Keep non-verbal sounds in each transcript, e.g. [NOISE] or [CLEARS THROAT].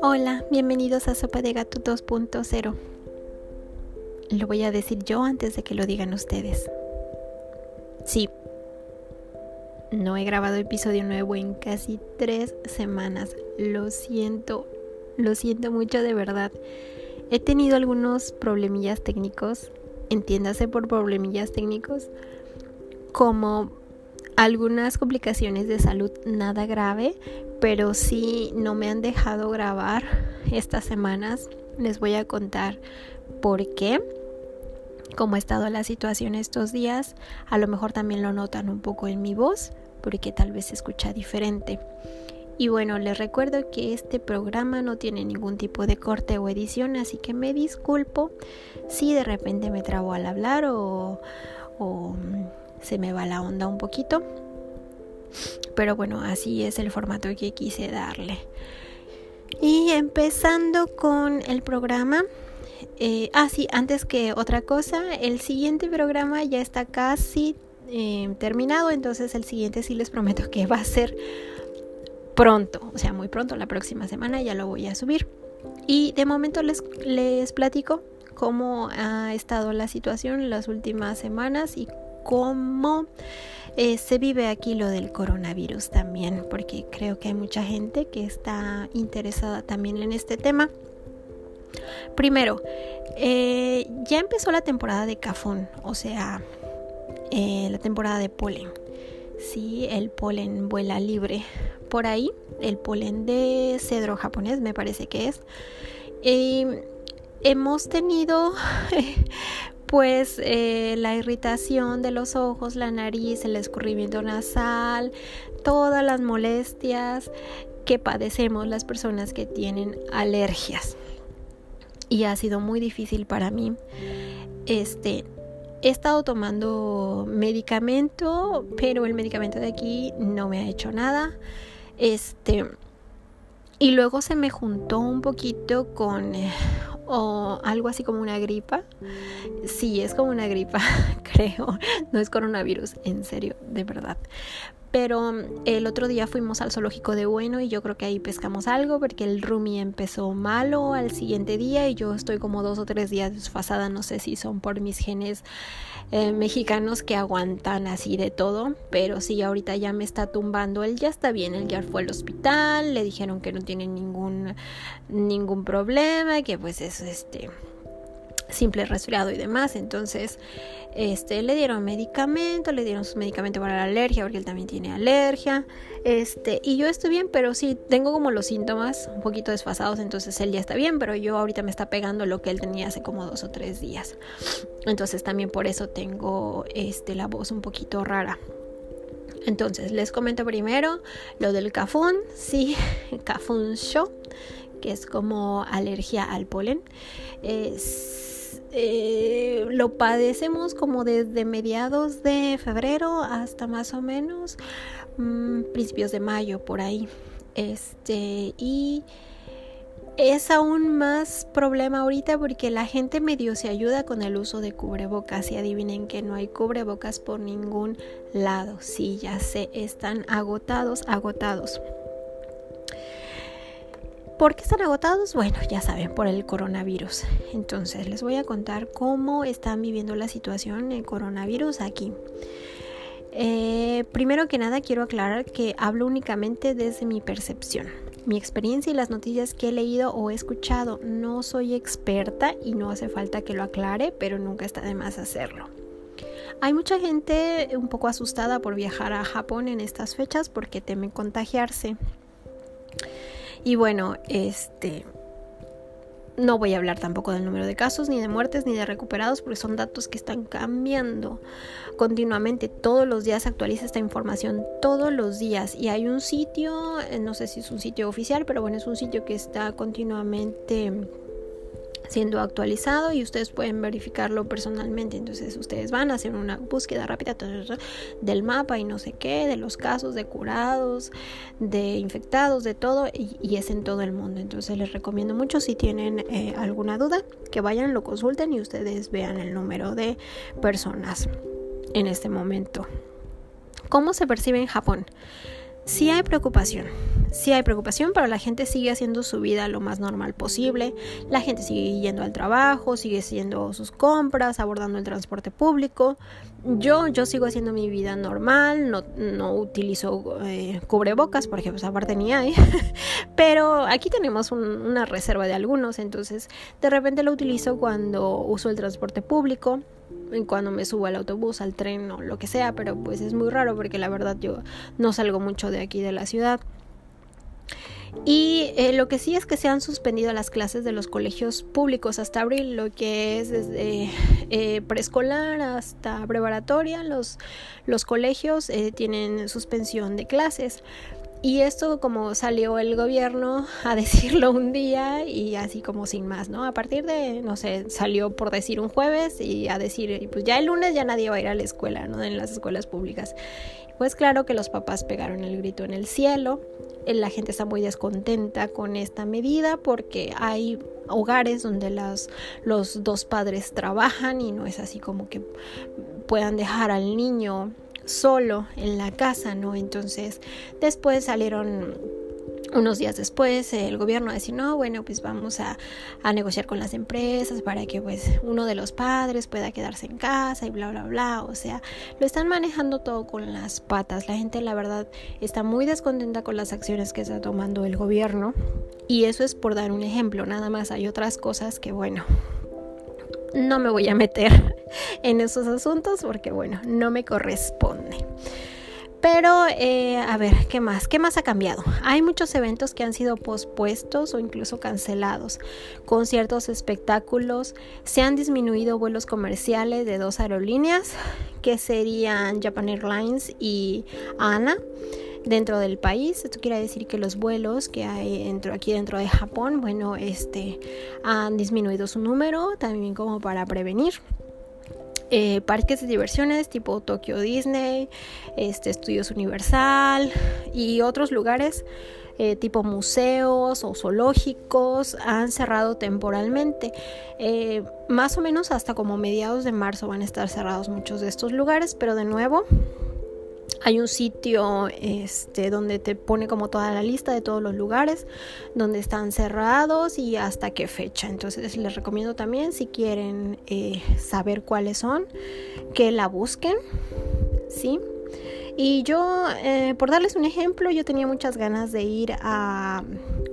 Hola, bienvenidos a Sopa de Gato 2.0. Lo voy a decir yo antes de que lo digan ustedes. Sí, no he grabado episodio nuevo en casi tres semanas. Lo siento, lo siento mucho de verdad. He tenido algunos problemillas técnicos, entiéndase por problemillas técnicos, como algunas complicaciones de salud nada grave, pero sí no me han dejado grabar estas semanas. Les voy a contar por qué, cómo ha estado la situación estos días. A lo mejor también lo notan un poco en mi voz, porque tal vez se escucha diferente. Y bueno, les recuerdo que este programa no tiene ningún tipo de corte o edición, así que me disculpo si de repente me trabo al hablar o, o se me va la onda un poquito. Pero bueno, así es el formato que quise darle. Y empezando con el programa. Eh, ah, sí, antes que otra cosa, el siguiente programa ya está casi eh, terminado, entonces el siguiente sí les prometo que va a ser pronto, o sea, muy pronto, la próxima semana ya lo voy a subir. Y de momento les, les platico cómo ha estado la situación las últimas semanas y cómo eh, se vive aquí lo del coronavirus también, porque creo que hay mucha gente que está interesada también en este tema. Primero, eh, ya empezó la temporada de cafón, o sea, eh, la temporada de polen. Sí, el polen vuela libre por ahí, el polen de cedro japonés me parece que es. hemos tenido [LAUGHS] pues eh, la irritación de los ojos, la nariz, el escurrimiento nasal, todas las molestias que padecemos las personas que tienen alergias. Y ha sido muy difícil para mí. Este, he estado tomando medicamento, pero el medicamento de aquí no me ha hecho nada. Este, y luego se me juntó un poquito con eh, o algo así como una gripa. Sí, es como una gripa, [LAUGHS] No es coronavirus, en serio, de verdad. Pero mm, el otro día fuimos al zoológico de Bueno y yo creo que ahí pescamos algo porque el Rumi empezó malo al siguiente día y yo estoy como dos o tres días desfasada, no sé si son por mis genes eh, mexicanos que aguantan así de todo, pero sí, ahorita ya me está tumbando, él ya está bien, él ya fue al hospital, le dijeron que no tiene ningún, ningún problema, que pues es este simple resfriado y demás. Entonces, este, le dieron medicamento, le dieron su medicamento para la alergia, porque él también tiene alergia. Este, y yo estoy bien, pero sí tengo como los síntomas un poquito desfasados, entonces él ya está bien, pero yo ahorita me está pegando lo que él tenía hace como dos o tres días. Entonces también por eso tengo este, la voz un poquito rara. Entonces, les comento primero lo del cafún, sí, [LAUGHS] cafún show, que es como alergia al polen. Eh, lo padecemos como desde mediados de febrero hasta más o menos mm, principios de mayo por ahí. Este y es aún más problema ahorita porque la gente medio se ayuda con el uso de cubrebocas y adivinen que no hay cubrebocas por ningún lado. Sí, ya se están agotados, agotados. ¿Por qué están agotados? Bueno, ya saben, por el coronavirus. Entonces, les voy a contar cómo están viviendo la situación el coronavirus aquí. Eh, primero que nada, quiero aclarar que hablo únicamente desde mi percepción. Mi experiencia y las noticias que he leído o he escuchado. No soy experta y no hace falta que lo aclare, pero nunca está de más hacerlo. Hay mucha gente un poco asustada por viajar a Japón en estas fechas porque temen contagiarse. Y bueno, este no voy a hablar tampoco del número de casos, ni de muertes, ni de recuperados, porque son datos que están cambiando continuamente. Todos los días se actualiza esta información, todos los días. Y hay un sitio, eh, no sé si es un sitio oficial, pero bueno, es un sitio que está continuamente siendo actualizado y ustedes pueden verificarlo personalmente. Entonces ustedes van a hacer una búsqueda rápida del mapa y no sé qué, de los casos de curados, de infectados, de todo y, es en todo el mundo. Entonces les recomiendo mucho si tienen eh, alguna duda que vayan, lo consulten y ustedes vean el número de personas en este momento. ¿Cómo se percibe en Japón? sí hay preocupación. Sí hay preocupación, pero la gente sigue haciendo su vida lo más normal posible. La gente sigue yendo al trabajo, sigue haciendo sus compras, abordando el transporte público. Yo, yo sigo haciendo mi vida normal, no, no utilizo eh, cubrebocas, por ejemplo, aparte ni hay. [LAUGHS] pero aquí tenemos una reserva de algunos, entonces de repente lo utilizo cuando uso el transporte público cuando me subo al autobús, al tren o lo que sea, pero pues es muy raro porque la verdad yo no salgo mucho de aquí de la ciudad. Y eh, lo que sí es que se han suspendido las clases de los colegios públicos hasta abril, lo que es desde eh, preescolar hasta preparatoria, los, los colegios eh, tienen suspensión de clases. Y esto como salió el gobierno a [LAUGHS] decirlo un día y así como sin más, ¿no? A partir de, no sé, salió por decir un jueves y a decir, pues ya el lunes ya nadie va a ir a la escuela, ¿no? En las escuelas públicas. Pues claro que los papás pegaron el grito en el cielo, la gente está muy descontenta con esta medida porque hay hogares donde las, los dos padres trabajan y no es así como que puedan dejar al niño solo en la casa, ¿no? Entonces, después salieron unos días después el gobierno decir no bueno pues vamos a, a, negociar con las empresas para que pues uno de los padres pueda quedarse en casa y bla bla bla o sea lo están manejando todo con las patas. La gente la verdad está muy descontenta con las acciones que está tomando el gobierno. Y eso es por dar un ejemplo. Nada más hay otras cosas que bueno no me voy a meter [LAUGHS] en esos asuntos porque bueno, no me corresponde. Pero, eh, a ver, ¿qué más? ¿Qué más ha cambiado? Hay muchos eventos que han sido pospuestos o incluso cancelados. Conciertos, espectáculos. Se han disminuido vuelos comerciales de dos aerolíneas, que serían Japan Airlines y ANA dentro del país. Esto quiere decir que los vuelos que hay dentro, aquí dentro de Japón, bueno, este, han disminuido su número también como para prevenir. Eh, parques de diversiones tipo Tokyo Disney, este, Estudios Universal y otros lugares eh, tipo museos o zoológicos han cerrado temporalmente. Eh, más o menos hasta como mediados de marzo van a estar cerrados muchos de estos lugares, pero de nuevo hay un sitio este, donde te pone como toda la lista de todos los lugares donde están cerrados y hasta qué fecha. Entonces les recomiendo también si quieren eh, saber cuáles son, que la busquen. ¿sí? Y yo, eh, por darles un ejemplo, yo tenía muchas ganas de ir a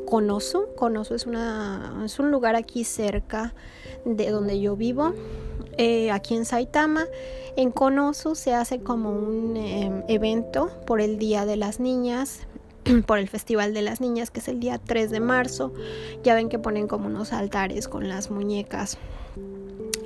Conoso. Conoso es, una, es un lugar aquí cerca de donde yo vivo. Eh, aquí en Saitama. En Konosu se hace como un em, evento por el Día de las Niñas, [CLEARS THROAT] por el Festival de las Niñas, que es el día 3 de marzo. Ya ven que ponen como unos altares con las muñecas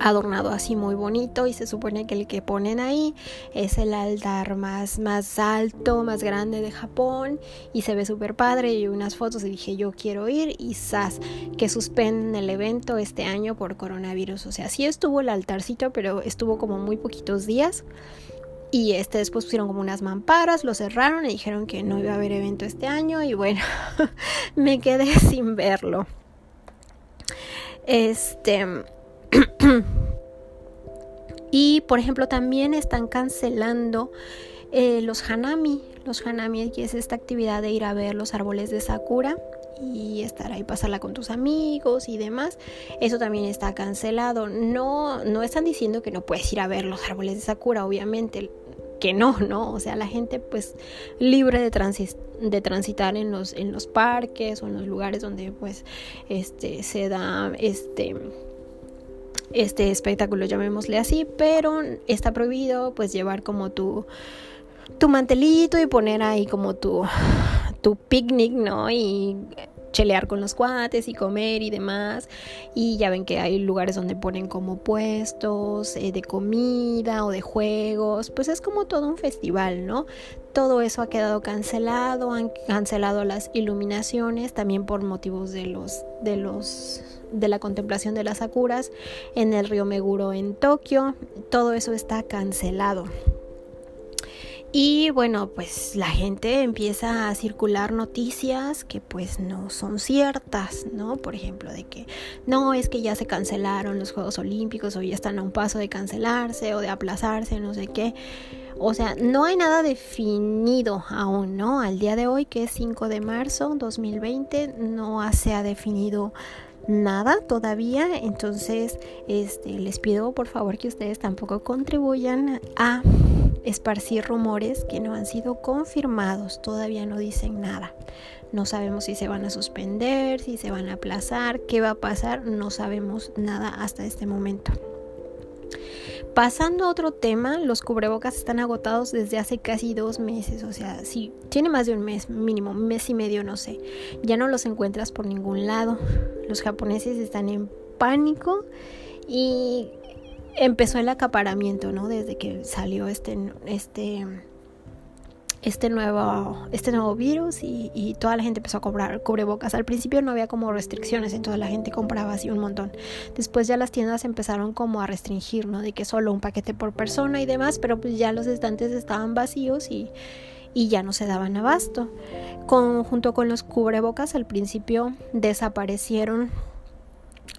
adornado así muy bonito y se supone que el que ponen ahí es el altar más, más alto, más grande de Japón y se ve súper padre. Y unas fotos y dije yo quiero ir y sas que suspenden el evento este año por coronavirus o sea sí estuvo el altarcito pero estuvo como muy poquitos días. Y este después pusieron como unas mamparas, lo cerraron y dijeron que no iba a haber evento este año y bueno, [LAUGHS] me quedé sin verlo. Este, y por ejemplo también están cancelando eh, los hanami. Los hanami que es esta actividad de ir a ver los árboles de sakura y estar ahí, pasarla con tus amigos y demás. Eso también está cancelado. No, no están diciendo que no puedes ir a ver los árboles de sakura, obviamente que no, ¿no? O sea, la gente pues libre de, de transitar en los, en los parques o en los lugares donde pues este se da este este espectáculo, llamémosle así, pero está prohibido pues llevar como tu tu mantelito y poner ahí como tu tu picnic, ¿no? Y chelear con los cuates y comer y demás. Y ya ven que hay lugares donde ponen como puestos eh, de comida o de juegos. Pues es como todo un festival, ¿no? Todo eso ha quedado cancelado, han cancelado las iluminaciones también por motivos de los de los de la contemplación de las sakuras en el río Meguro en Tokio. Todo eso está cancelado. Y bueno, pues la gente empieza a circular noticias que pues no son ciertas, ¿no? Por ejemplo, de que no es que ya se cancelaron los Juegos Olímpicos o ya están a un paso de cancelarse o de aplazarse, no sé qué. O sea, no hay nada definido aún, ¿no? Al día de hoy, que es 5 de marzo 2020, no se ha definido nada todavía. Entonces, este, les pido por favor que ustedes tampoco contribuyan a esparcir rumores que no han sido confirmados. Todavía no dicen nada. No sabemos si se van a suspender, si se van a aplazar, qué va a pasar. No sabemos nada hasta este momento. Pasando a otro tema, los cubrebocas están agotados desde hace casi dos meses, o sea, sí, tiene más de un mes, mínimo, mes y medio, no sé. Ya no los encuentras por ningún lado. Los japoneses están en pánico y empezó el acaparamiento, ¿no? Desde que salió este, este este nuevo, este nuevo virus y, y, toda la gente empezó a comprar cubrebocas. Al principio no había como restricciones, entonces la gente compraba así un montón. Después ya las tiendas empezaron como a restringir, ¿no? De que solo un paquete por persona y demás, pero pues ya los estantes estaban vacíos y, y ya no se daban abasto. Junto con los cubrebocas al principio desaparecieron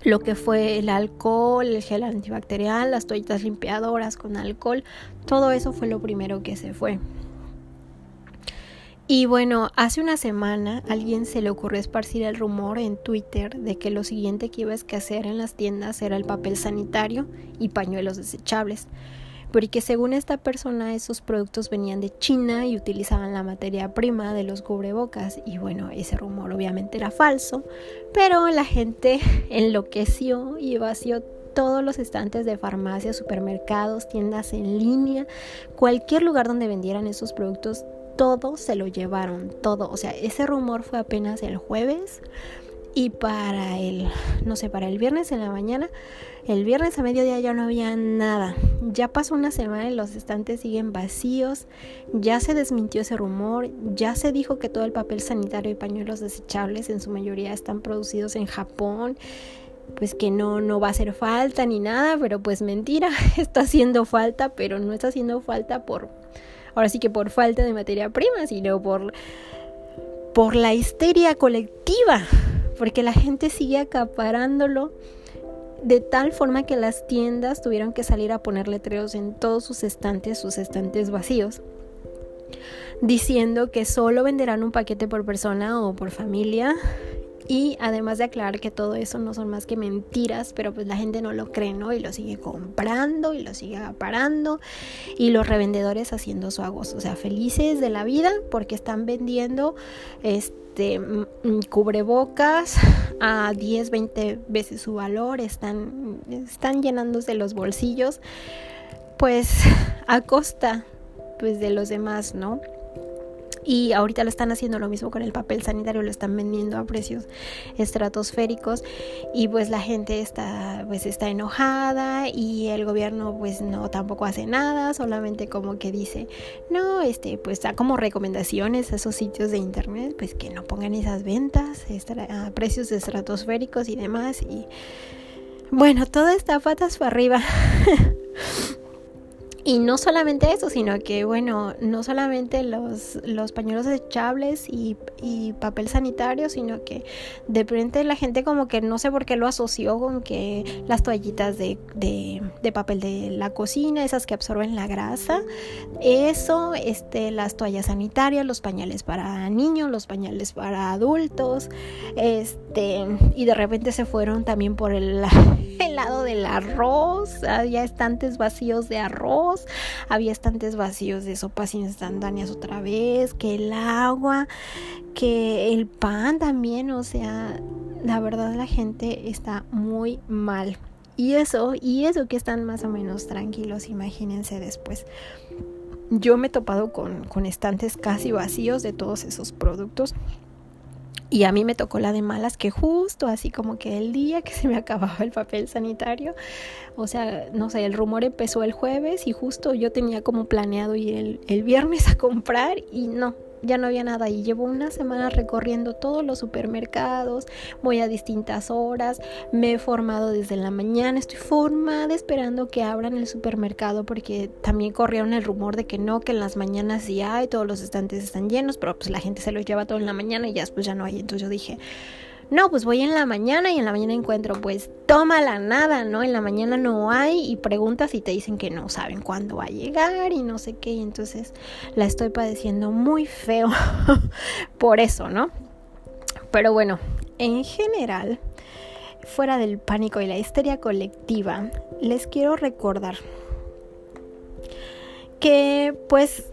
lo que fue el alcohol, el gel antibacterial, las toallitas limpiadoras con alcohol, todo eso fue lo primero que se fue. Y bueno, hace una semana alguien se le ocurrió esparcir el rumor en Twitter de que lo siguiente que iba a escasear en las tiendas era el papel sanitario y pañuelos desechables. Porque según esta persona esos productos venían de China y utilizaban la materia prima de los cubrebocas. Y bueno, ese rumor obviamente era falso, pero la gente [LAUGHS] enloqueció y vació todos los estantes de farmacias, supermercados, tiendas en línea, cualquier lugar donde vendieran esos productos todo se lo llevaron, todo. O sea, ese rumor fue apenas el jueves y para el, no sé, para el viernes en la mañana, el viernes a mediodía ya no había nada. Ya pasó una semana y los estantes siguen vacíos, ya se desmintió ese rumor, ya se dijo que todo el papel sanitario y pañuelos desechables en su mayoría están producidos en Japón. Pues que no, no va a hacer falta ni nada, pero pues mentira, [LAUGHS] está haciendo falta, pero no está haciendo falta por ahora sí que por falta de materia prima, sino por, por la histeria colectiva, porque la gente sigue acaparándolo de tal forma que las tiendas tuvieron que salir a poner letreros en todos sus estantes, sus estantes vacíos, diciendo que solo venderán un paquete por persona o por familia y además de aclarar que todo eso no son más que mentiras, pero pues la gente no lo cree, ¿no? Y lo sigue comprando y lo sigue aparando y los revendedores haciendo su agosto, o sea, felices de la vida porque están vendiendo este cubrebocas a 10, 20 veces su valor, están están llenándose los bolsillos pues a costa pues de los demás, ¿no? Y ahorita lo están haciendo lo mismo con el papel sanitario, lo están vendiendo a precios estratosféricos y pues la gente está pues está enojada y el gobierno pues no tampoco hace nada, solamente como que dice, "No, este pues da como recomendaciones a esos sitios de internet pues que no pongan esas ventas a precios estratosféricos y demás y bueno, todo está patas para arriba. [LAUGHS] Y no solamente eso, sino que, bueno, no solamente los, los pañuelos desechables y, y, papel sanitario, sino que de repente la gente como que no sé por qué lo asoció con que las toallitas de, de, de papel de la cocina, esas que absorben la grasa, eso, este, las toallas sanitarias, los pañales para niños, los pañales para adultos, este, y de repente se fueron también por el, [LAUGHS] el lado del arroz, había estantes vacíos de arroz había estantes vacíos de sopas instantáneas otra vez, que el agua, que el pan también, o sea, la verdad la gente está muy mal. Y eso, y eso que están más o menos tranquilos, imagínense después. Yo me he topado con, con estantes casi vacíos de todos esos productos y a mí me tocó la de malas que justo así como que el día que [LAUGHS] se me acababa el papel sanitario, o sea, no sé, el rumor empezó el jueves y justo yo tenía como planeado ir el, el viernes a comprar y no, ya no había nada y llevo una semana recorriendo todos los supermercados, voy a distintas horas, me he formado desde la mañana, estoy formada esperando que abran el supermercado porque también corrieron el rumor de que no, que en las mañanas sí hay, todos los estantes están llenos, pero pues la gente se los lleva todo en la mañana y ya después ya no hay, entonces yo dije, no, pues voy en la mañana y en la mañana encuentro, pues tómala nada, ¿no? En la mañana no hay y preguntas y te dicen que no saben cuándo va a llegar y no sé qué, y entonces la estoy padeciendo muy feo [LAUGHS] por eso, ¿no? Pero bueno, en general, fuera del pánico y la histeria colectiva, les quiero recordar que pues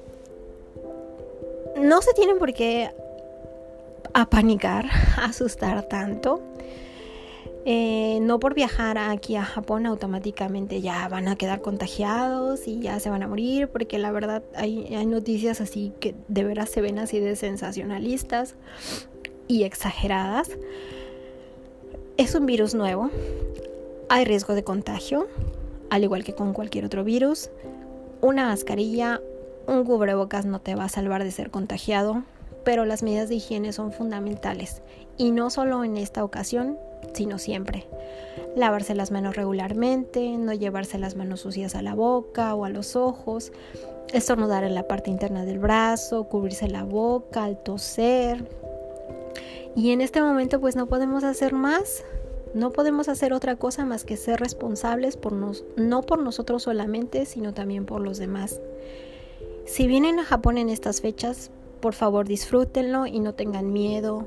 no se tienen por qué apanicar, [LAUGHS] asustar tanto. Eh, no por viajar aquí a Japón automáticamente ya van a quedar contagiados y ya se van a morir, porque la verdad hay, hay noticias así que de veras se ven así de sensacionalistas y exageradas. Es un virus nuevo, hay riesgo de contagio, al igual que con cualquier otro virus. Una mascarilla, un cubrebocas no te va a salvar de ser contagiado, pero las medidas de higiene son fundamentales y no solo en esta ocasión, sino siempre. Lavarse las manos regularmente, no llevarse las manos sucias a la boca o a los ojos, estornudar en la parte interna del brazo, cubrirse la boca al toser. Y en este momento pues no podemos hacer más, no podemos hacer otra cosa más que ser responsables por nos, no por nosotros solamente, sino también por los demás. Si vienen a Japón en estas fechas, por favor disfrútenlo y no tengan miedo.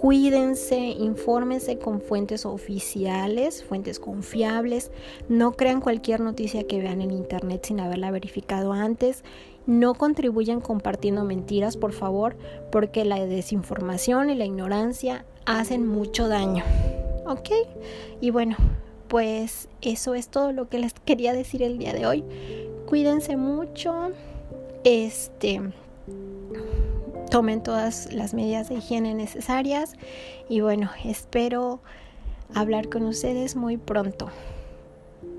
Cuídense, infórmense con fuentes oficiales, fuentes confiables. No crean cualquier noticia que vean en internet sin haberla verificado antes. No contribuyan compartiendo mentiras, por favor, porque la desinformación y la ignorancia hacen mucho daño. ¿Ok? Y bueno, pues eso es todo lo que les quería decir el día de hoy. Cuídense mucho. Este tomen todas las medidas de higiene necesarias y bueno, espero hablar con ustedes muy pronto.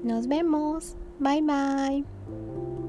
Nos vemos. Bye bye.